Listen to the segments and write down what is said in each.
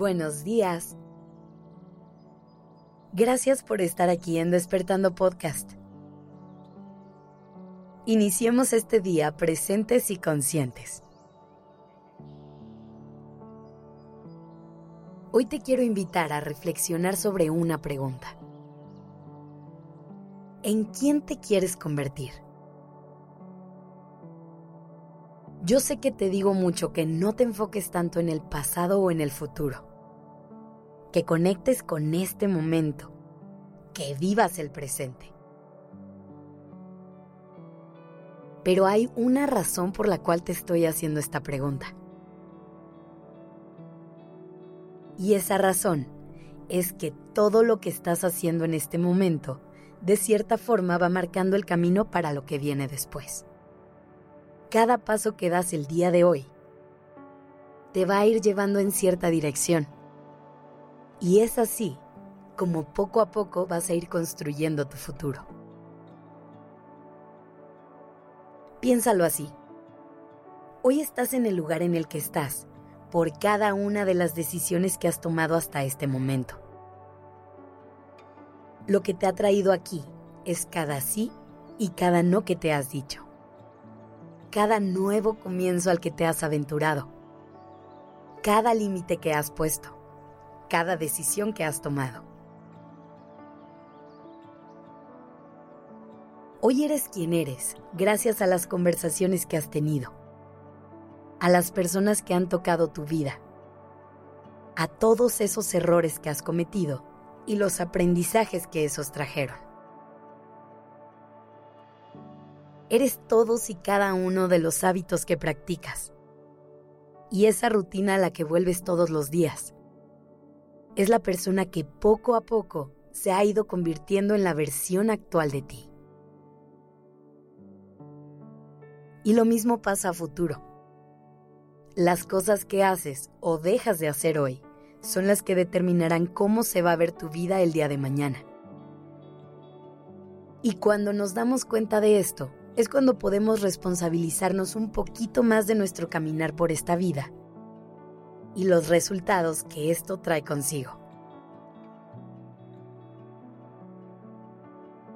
Buenos días. Gracias por estar aquí en Despertando Podcast. Iniciemos este día presentes y conscientes. Hoy te quiero invitar a reflexionar sobre una pregunta. ¿En quién te quieres convertir? Yo sé que te digo mucho que no te enfoques tanto en el pasado o en el futuro. Que conectes con este momento. Que vivas el presente. Pero hay una razón por la cual te estoy haciendo esta pregunta. Y esa razón es que todo lo que estás haciendo en este momento, de cierta forma, va marcando el camino para lo que viene después cada paso que das el día de hoy te va a ir llevando en cierta dirección. Y es así como poco a poco vas a ir construyendo tu futuro. Piénsalo así. Hoy estás en el lugar en el que estás por cada una de las decisiones que has tomado hasta este momento. Lo que te ha traído aquí es cada sí y cada no que te has dicho cada nuevo comienzo al que te has aventurado, cada límite que has puesto, cada decisión que has tomado. Hoy eres quien eres gracias a las conversaciones que has tenido, a las personas que han tocado tu vida, a todos esos errores que has cometido y los aprendizajes que esos trajeron. eres todos y cada uno de los hábitos que practicas. Y esa rutina a la que vuelves todos los días. Es la persona que poco a poco se ha ido convirtiendo en la versión actual de ti. Y lo mismo pasa a futuro. Las cosas que haces o dejas de hacer hoy son las que determinarán cómo se va a ver tu vida el día de mañana. Y cuando nos damos cuenta de esto, es cuando podemos responsabilizarnos un poquito más de nuestro caminar por esta vida y los resultados que esto trae consigo.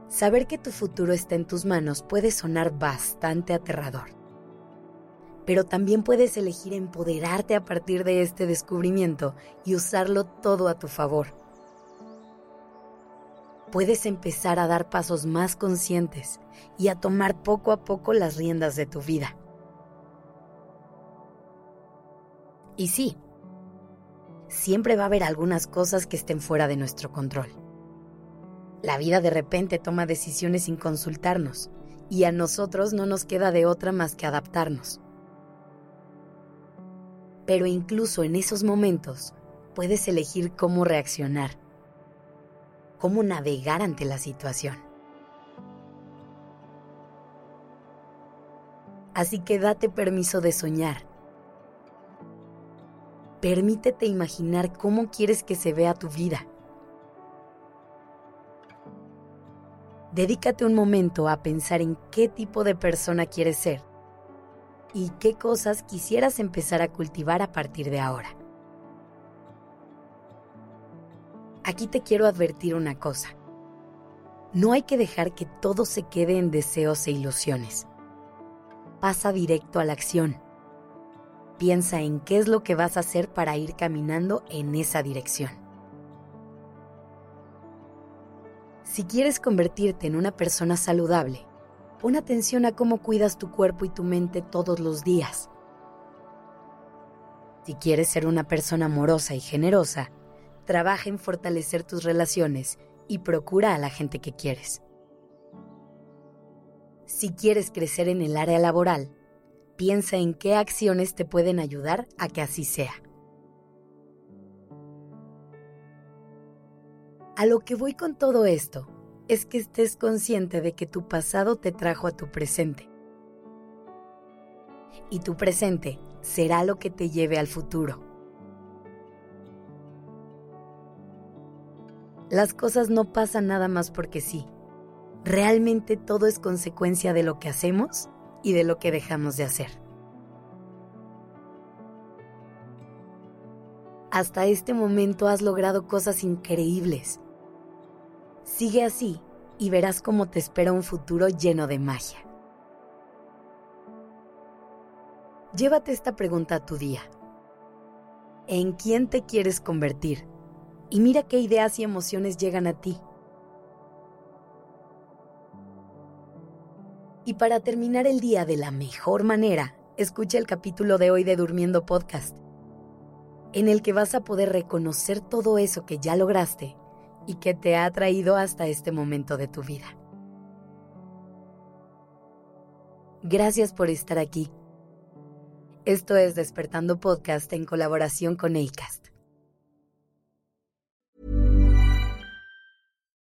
Saber que tu futuro está en tus manos puede sonar bastante aterrador, pero también puedes elegir empoderarte a partir de este descubrimiento y usarlo todo a tu favor. Puedes empezar a dar pasos más conscientes y a tomar poco a poco las riendas de tu vida. Y sí, siempre va a haber algunas cosas que estén fuera de nuestro control. La vida de repente toma decisiones sin consultarnos y a nosotros no nos queda de otra más que adaptarnos. Pero incluso en esos momentos puedes elegir cómo reaccionar, cómo navegar ante la situación. Así que date permiso de soñar. Permítete imaginar cómo quieres que se vea tu vida. Dedícate un momento a pensar en qué tipo de persona quieres ser y qué cosas quisieras empezar a cultivar a partir de ahora. Aquí te quiero advertir una cosa. No hay que dejar que todo se quede en deseos e ilusiones pasa directo a la acción. Piensa en qué es lo que vas a hacer para ir caminando en esa dirección. Si quieres convertirte en una persona saludable, pon atención a cómo cuidas tu cuerpo y tu mente todos los días. Si quieres ser una persona amorosa y generosa, trabaja en fortalecer tus relaciones y procura a la gente que quieres. Si quieres crecer en el área laboral, piensa en qué acciones te pueden ayudar a que así sea. A lo que voy con todo esto es que estés consciente de que tu pasado te trajo a tu presente. Y tu presente será lo que te lleve al futuro. Las cosas no pasan nada más porque sí realmente todo es consecuencia de lo que hacemos y de lo que dejamos de hacer. Hasta este momento has logrado cosas increíbles. Sigue así y verás cómo te espera un futuro lleno de magia. Llévate esta pregunta a tu día. ¿En quién te quieres convertir? Y mira qué ideas y emociones llegan a ti. Y para terminar el día de la mejor manera, escucha el capítulo de hoy de Durmiendo Podcast, en el que vas a poder reconocer todo eso que ya lograste y que te ha traído hasta este momento de tu vida. Gracias por estar aquí. Esto es Despertando Podcast en colaboración con ACAST.